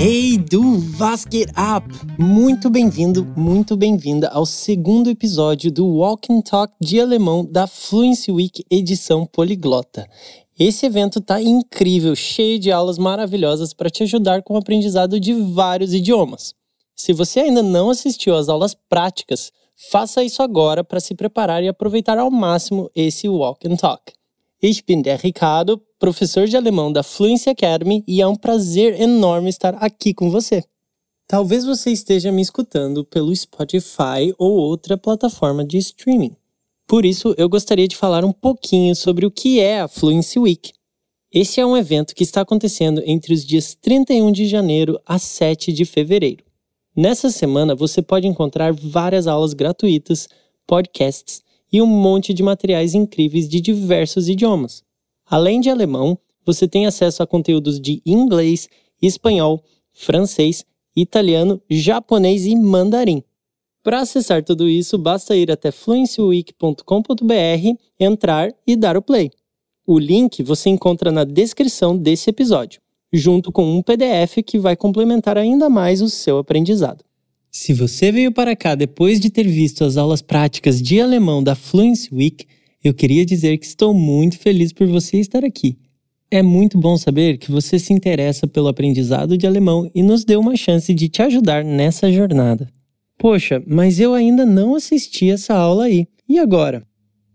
Hey du, was geht up? Muito bem-vindo, muito bem-vinda ao segundo episódio do Walk and Talk de alemão da Fluency Week edição poliglota. Esse evento tá incrível, cheio de aulas maravilhosas para te ajudar com o aprendizado de vários idiomas. Se você ainda não assistiu às aulas práticas, faça isso agora para se preparar e aproveitar ao máximo esse Walk and Talk. Ich bin der Ricardo, professor de alemão da Fluency Academy, e é um prazer enorme estar aqui com você. Talvez você esteja me escutando pelo Spotify ou outra plataforma de streaming. Por isso, eu gostaria de falar um pouquinho sobre o que é a Fluency Week. Esse é um evento que está acontecendo entre os dias 31 de janeiro a 7 de fevereiro. Nessa semana, você pode encontrar várias aulas gratuitas, podcasts e um monte de materiais incríveis de diversos idiomas. Além de alemão, você tem acesso a conteúdos de inglês, espanhol, francês, italiano, japonês e mandarim. Para acessar tudo isso, basta ir até fluencyweek.com.br, entrar e dar o play. O link você encontra na descrição desse episódio, junto com um PDF que vai complementar ainda mais o seu aprendizado. Se você veio para cá depois de ter visto as aulas práticas de alemão da Fluency Week, eu queria dizer que estou muito feliz por você estar aqui. É muito bom saber que você se interessa pelo aprendizado de alemão e nos deu uma chance de te ajudar nessa jornada. Poxa, mas eu ainda não assisti essa aula aí. E agora?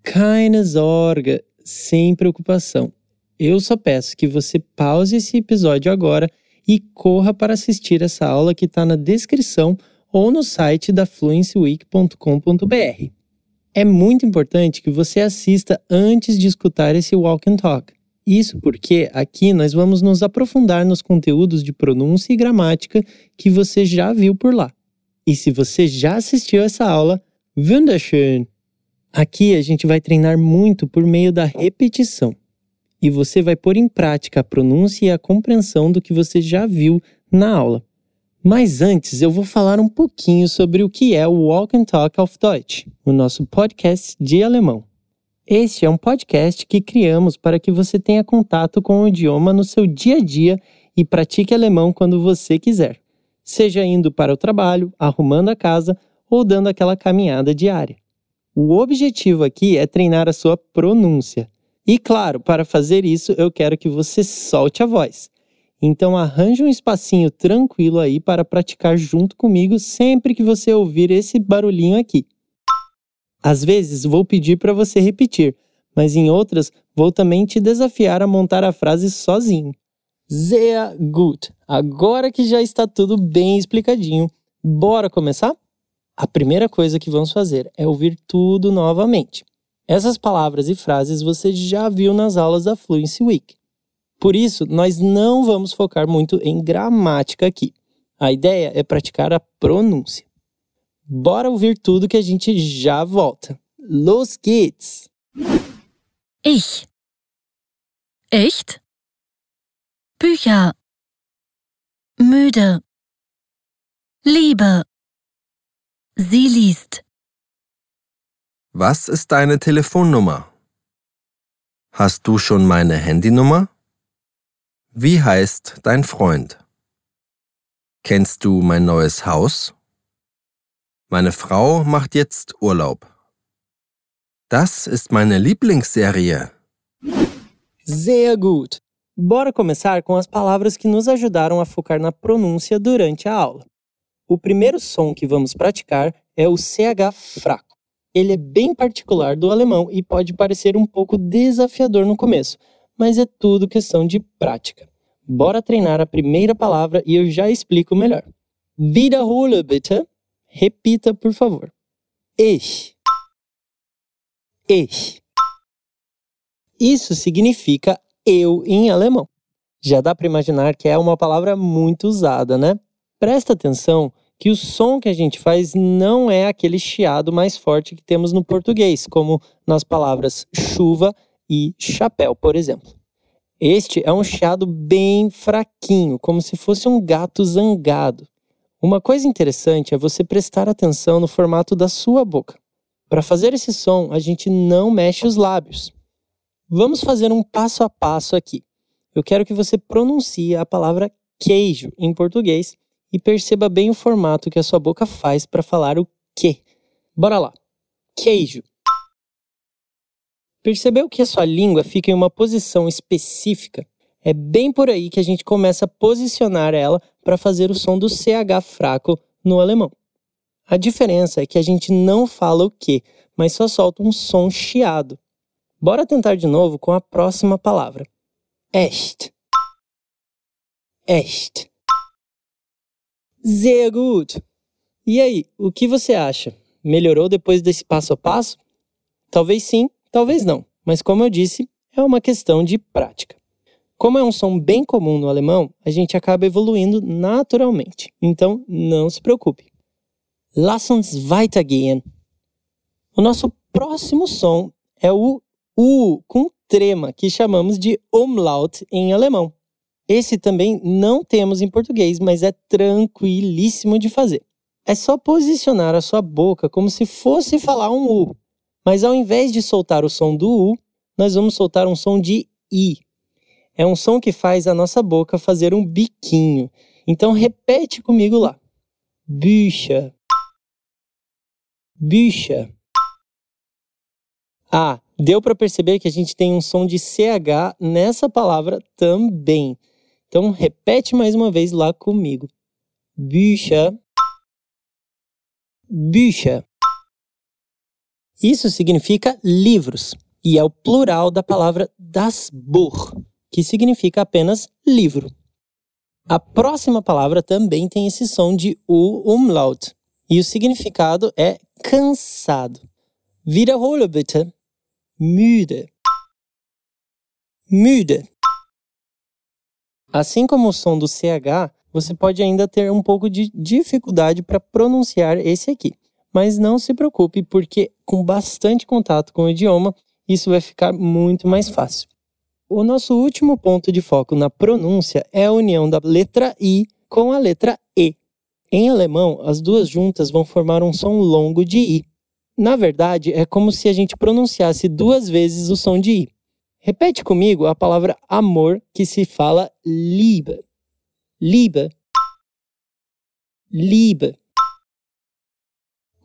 Keine Sorge, sem preocupação. Eu só peço que você pause esse episódio agora e corra para assistir essa aula que está na descrição ou no site da fluencyweek.com.br. É muito importante que você assista antes de escutar esse Walk and Talk. Isso porque aqui nós vamos nos aprofundar nos conteúdos de pronúncia e gramática que você já viu por lá. E se você já assistiu essa aula, wunderschön! Aqui a gente vai treinar muito por meio da repetição. E você vai pôr em prática a pronúncia e a compreensão do que você já viu na aula. Mas antes eu vou falar um pouquinho sobre o que é o Walk and Talk of Deutsch, o nosso podcast de alemão. Este é um podcast que criamos para que você tenha contato com o idioma no seu dia a dia e pratique alemão quando você quiser, seja indo para o trabalho, arrumando a casa ou dando aquela caminhada diária. O objetivo aqui é treinar a sua pronúncia. E claro, para fazer isso, eu quero que você solte a voz. Então arranje um espacinho tranquilo aí para praticar junto comigo sempre que você ouvir esse barulhinho aqui. Às vezes vou pedir para você repetir, mas em outras vou também te desafiar a montar a frase sozinho. Sehr gut. Agora que já está tudo bem explicadinho, bora começar? A primeira coisa que vamos fazer é ouvir tudo novamente. Essas palavras e frases você já viu nas aulas da Fluency Week. Por isso, nós não vamos focar muito em gramática aqui. A ideia é praticar a pronúncia. Bora ouvir tudo que a gente já volta. Los geht's! Ich. Echt? Bücher. Müde. Liebe. Sie liest. Was ist deine Telefonnummer? Hast du schon meine Handynummer? Wie heißt dein Freund? Kennst du mein neues Haus? Meine Frau macht jetzt Urlaub. Das ist meine Lieblingsserie. Sehr gut! Bora começar com as palavras que nos ajudaram a focar na pronúncia durante a aula. O primeiro som que vamos praticar é o CH fraco. Ele é bem particular do alemão e pode parecer um pouco desafiador no começo, mas é tudo questão de prática. Bora treinar a primeira palavra e eu já explico melhor. Wiederhole bitte. Repita, por favor. Ich. Ich. Isso significa eu em alemão. Já dá para imaginar que é uma palavra muito usada, né? Presta atenção que o som que a gente faz não é aquele chiado mais forte que temos no português, como nas palavras chuva e chapéu, por exemplo. Este é um chiado bem fraquinho, como se fosse um gato zangado. Uma coisa interessante é você prestar atenção no formato da sua boca. Para fazer esse som, a gente não mexe os lábios. Vamos fazer um passo a passo aqui. Eu quero que você pronuncie a palavra queijo em português e perceba bem o formato que a sua boca faz para falar o que. Bora lá. Queijo. Percebeu que a sua língua fica em uma posição específica? É bem por aí que a gente começa a posicionar ela para fazer o som do CH fraco no alemão. A diferença é que a gente não fala o que, mas só solta um som chiado. Bora tentar de novo com a próxima palavra. Echt. Echt. Sehr gut. E aí, o que você acha? Melhorou depois desse passo a passo? Talvez sim, talvez não, mas como eu disse, é uma questão de prática. Como é um som bem comum no alemão, a gente acaba evoluindo naturalmente, então não se preocupe. Lass uns weitergehen. O nosso próximo som é o U com trema, que chamamos de umlaut em alemão. Esse também não temos em português, mas é tranquilíssimo de fazer. É só posicionar a sua boca como se fosse falar um U. Mas ao invés de soltar o som do U, nós vamos soltar um som de I. É um som que faz a nossa boca fazer um biquinho. Então repete comigo lá. Bücher. Bücher. Ah, deu para perceber que a gente tem um som de CH nessa palavra também. Então repete mais uma vez lá comigo. Bücher. Bücher. Isso significa livros e é o plural da palavra das Buch, que significa apenas livro. A próxima palavra também tem esse som de U umlaut e o significado é cansado. Wiederhole bitte. Müde. Müde. Assim como o som do CH, você pode ainda ter um pouco de dificuldade para pronunciar esse aqui. Mas não se preocupe, porque com bastante contato com o idioma, isso vai ficar muito mais fácil. O nosso último ponto de foco na pronúncia é a união da letra I com a letra E. Em alemão, as duas juntas vão formar um som longo de I. Na verdade, é como se a gente pronunciasse duas vezes o som de I. Repete comigo a palavra amor que se fala Liebe. Liebe. Liebe.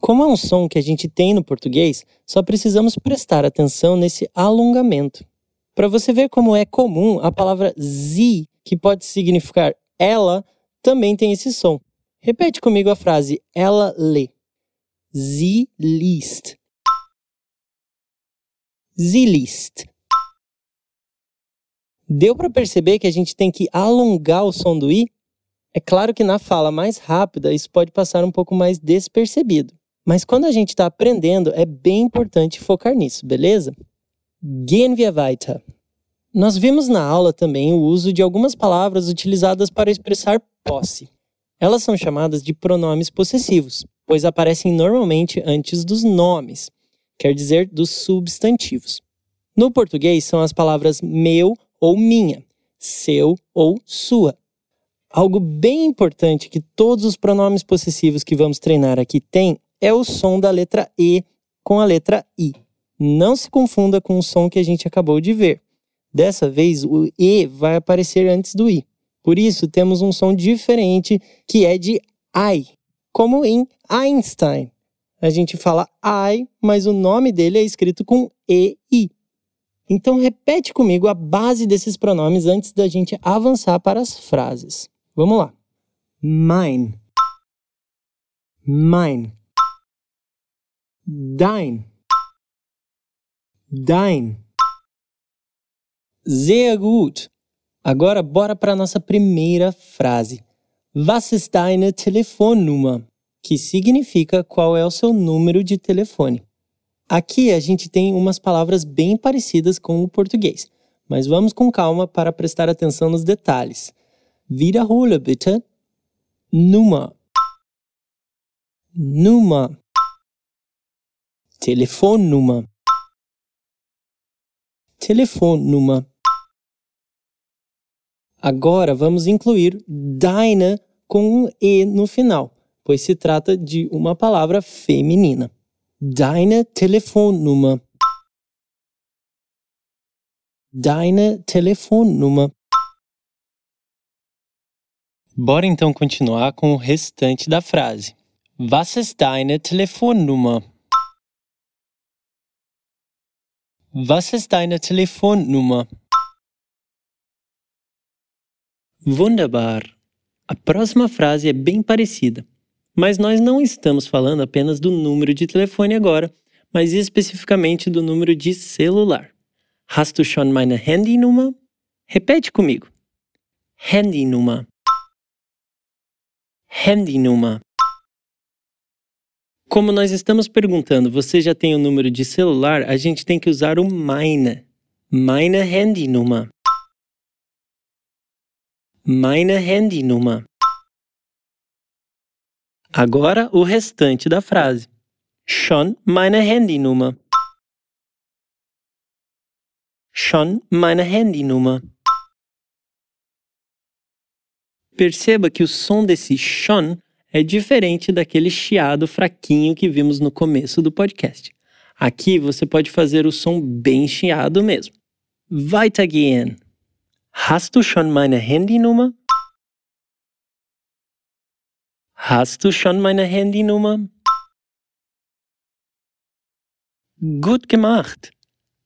Como é um som que a gente tem no português, só precisamos prestar atenção nesse alongamento. Para você ver como é comum, a palavra sie, que pode significar ela, também tem esse som. Repete comigo a frase ela lê. Sie liest. Sie liest. Deu para perceber que a gente tem que alongar o som do i? É claro que na fala mais rápida isso pode passar um pouco mais despercebido. Mas quando a gente está aprendendo, é bem importante focar nisso, beleza? Weiter. Nós vimos na aula também o uso de algumas palavras utilizadas para expressar posse. Elas são chamadas de pronomes possessivos, pois aparecem normalmente antes dos nomes, quer dizer, dos substantivos. No português são as palavras meu ou minha, seu ou sua. Algo bem importante que todos os pronomes possessivos que vamos treinar aqui têm é o som da letra E com a letra I. Não se confunda com o som que a gente acabou de ver. Dessa vez, o E vai aparecer antes do I. Por isso, temos um som diferente que é de I, como em Einstein. A gente fala I, mas o nome dele é escrito com E-I. Então, repete comigo a base desses pronomes antes da gente avançar para as frases. Vamos lá. Mine. Mine dein, dein. Sehr gut. Agora bora para nossa primeira frase. Was ist deine Telefonnummer? Que significa qual é o seu número de telefone. Aqui a gente tem umas palavras bem parecidas com o português, mas vamos com calma para prestar atenção nos detalhes. Wiederhole bitte. Nummer. Nummer. Telefonnummer. Telefonnummer. Agora vamos incluir deine com um E no final, pois se trata de uma palavra feminina. Deine Telefonnummer. Deine Telefonnummer. Bora então continuar com o restante da frase. Was ist deine Telefonnummer? Was ist deine Telefonnummer? Wunderbar! A próxima frase é bem parecida, mas nós não estamos falando apenas do número de telefone agora, mas especificamente do número de celular. Hast du schon meine Handynummer? Repete comigo. Handynummer. Handynummer. Como nós estamos perguntando, você já tem o número de celular, a gente tem que usar o meine. Meine Handynummer. Meine Handynummer. Agora o restante da frase. Schon meine Handynummer. Schon meine Handynummer. Perceba que o som desse schon é diferente daquele chiado fraquinho que vimos no começo do podcast. Aqui você pode fazer o som bem chiado mesmo. Weitergehen. Hast du schon meine Handynummer? Hast du schon meine Handynummer? Gut gemacht!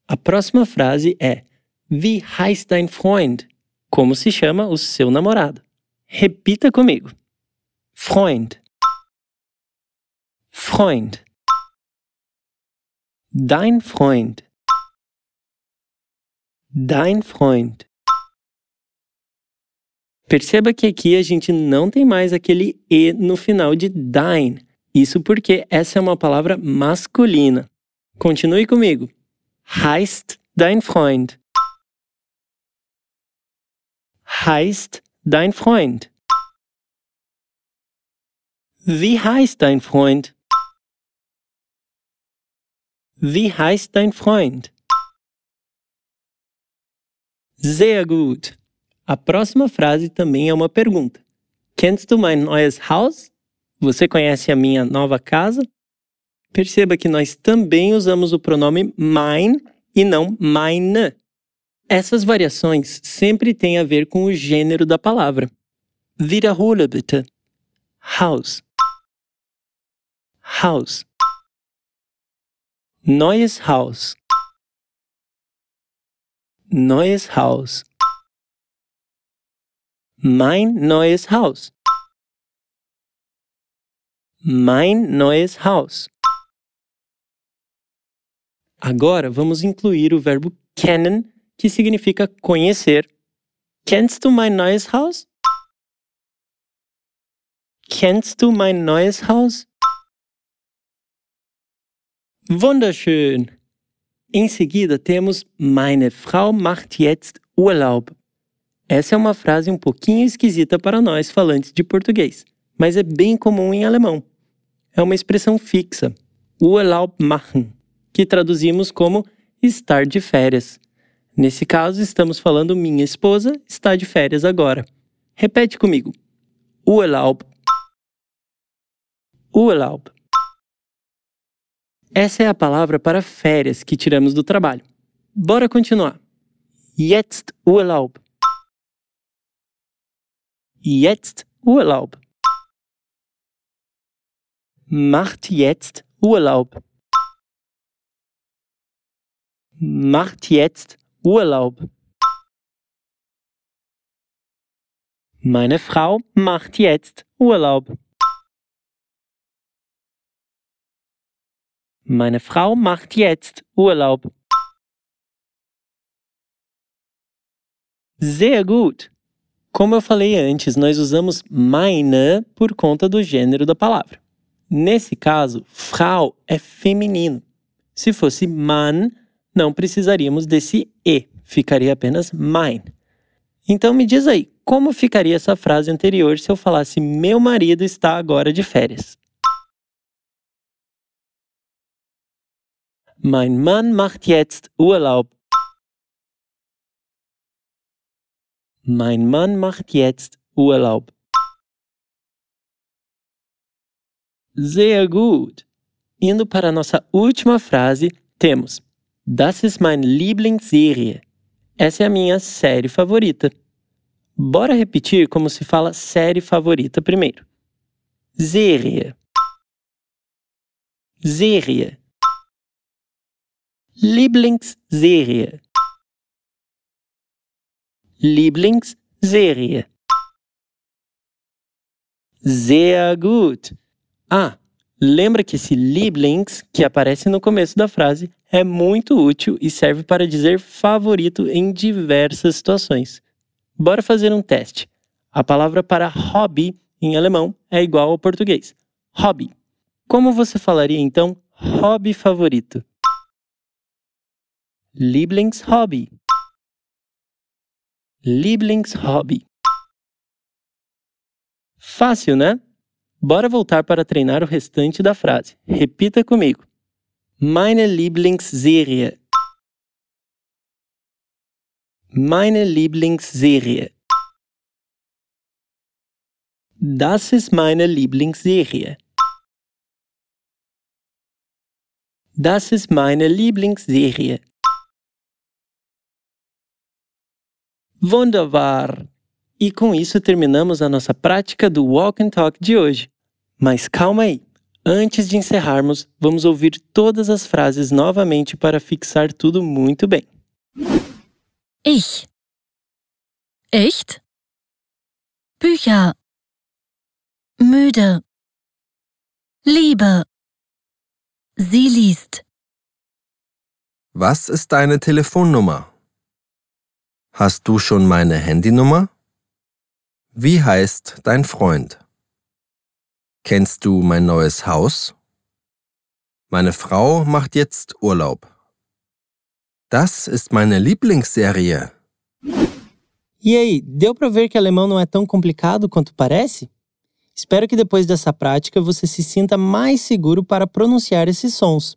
A próxima frase é: Wie heißt dein Freund? Como se chama o seu namorado? Repita comigo. Freund. Freund. Dein Freund. Dein Freund. Perceba que aqui a gente não tem mais aquele E no final de dein. Isso porque essa é uma palavra masculina. Continue comigo. Heißt dein Freund. Heißt dein Freund. Wie heißt dein Freund? Wie heißt dein Freund? Sehr gut. A próxima frase também é uma pergunta. Kennst du mein neues Haus? Você conhece a minha nova casa? Perceba que nós também usamos o pronome mein e não meine. Essas variações sempre têm a ver com o gênero da palavra. Wiederhole bitte. Haus. Haus. Neues Haus. Neues Haus. Mein neues Haus. Mein neues Haus. Agora vamos incluir o verbo kennen, que significa conhecer. Kennst du mein neues Haus? Kennst du mein neues Haus? Wunderschön! Em seguida temos Meine Frau macht jetzt Urlaub. Essa é uma frase um pouquinho esquisita para nós falantes de português, mas é bem comum em alemão. É uma expressão fixa, Urlaub machen, que traduzimos como estar de férias. Nesse caso, estamos falando minha esposa está de férias agora. Repete comigo. Urlaub. Urlaub. Essa é a palavra para férias que tiramos do trabalho. Bora continuar. Jetzt Urlaub. jetzt Urlaub. Macht jetzt Urlaub. Macht jetzt Urlaub. Meine Frau macht jetzt Urlaub. Meine Frau macht jetzt Urlaub. Sehr gut. Como eu falei antes, nós usamos meine por conta do gênero da palavra. Nesse caso, Frau é feminino. Se fosse Mann, não precisaríamos desse E, ficaria apenas mein. Então me diz aí, como ficaria essa frase anterior se eu falasse meu marido está agora de férias? Mein Mann macht jetzt Urlaub. Mein Mann macht jetzt Urlaub. Sehr gut! Indo para a nossa última frase, temos Das ist meine Lieblingsserie. Essa é a minha série favorita. Bora repetir como se fala série favorita primeiro. Serie. Serie. Lieblingsserie. Lieblingsserie. Sehr gut. Ah, lembra que esse Lieblings, que aparece no começo da frase, é muito útil e serve para dizer favorito em diversas situações. Bora fazer um teste. A palavra para hobby em alemão é igual ao português. Hobby. Como você falaria então hobby favorito? Lieblingshobby. Lieblingshobby. Fácil, né? Bora voltar para treinar o restante da frase. Repita comigo. Meine Lieblingsserie. Meine Lieblingsserie. Das ist meine Lieblingsserie. Das ist meine Lieblingsserie. Wunderbar! E com isso terminamos a nossa prática do Walk and Talk de hoje. Mas calma aí! Antes de encerrarmos, vamos ouvir todas as frases novamente para fixar tudo muito bem. Ich. Echt? Bücher. Müde. Liebe. Sie liest. Was ist deine Telefonnummer? Hast du schon meine Handynummer? Wie heißt dein Freund? Kennst du mein neues Haus? Meine Frau macht jetzt Urlaub. Das ist meine Lieblingsserie. E aí, deu para ver que alemão não é tão complicado quanto parece? Espero que depois dessa prática você se sinta mais seguro para pronunciar esses sons.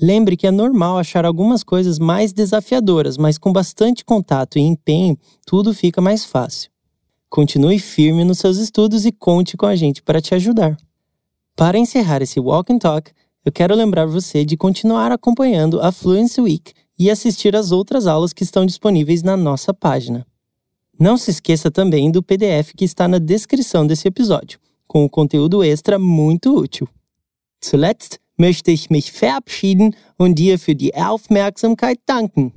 Lembre que é normal achar algumas coisas mais desafiadoras, mas com bastante contato e empenho, tudo fica mais fácil. Continue firme nos seus estudos e conte com a gente para te ajudar. Para encerrar esse Walk and Talk, eu quero lembrar você de continuar acompanhando a Fluency Week e assistir às outras aulas que estão disponíveis na nossa página. Não se esqueça também do PDF que está na descrição desse episódio, com o conteúdo extra muito útil. Zuletzt möchte ich mich verabschieden und dir für die Aufmerksamkeit danken.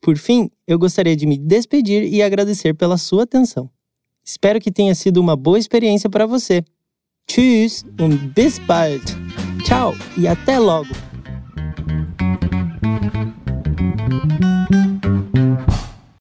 Por fim, eu gostaria de me despedir e agradecer pela sua atenção. Espero que tenha sido uma boa experiência para você. Tschüss und bis bald. Tchau e até logo.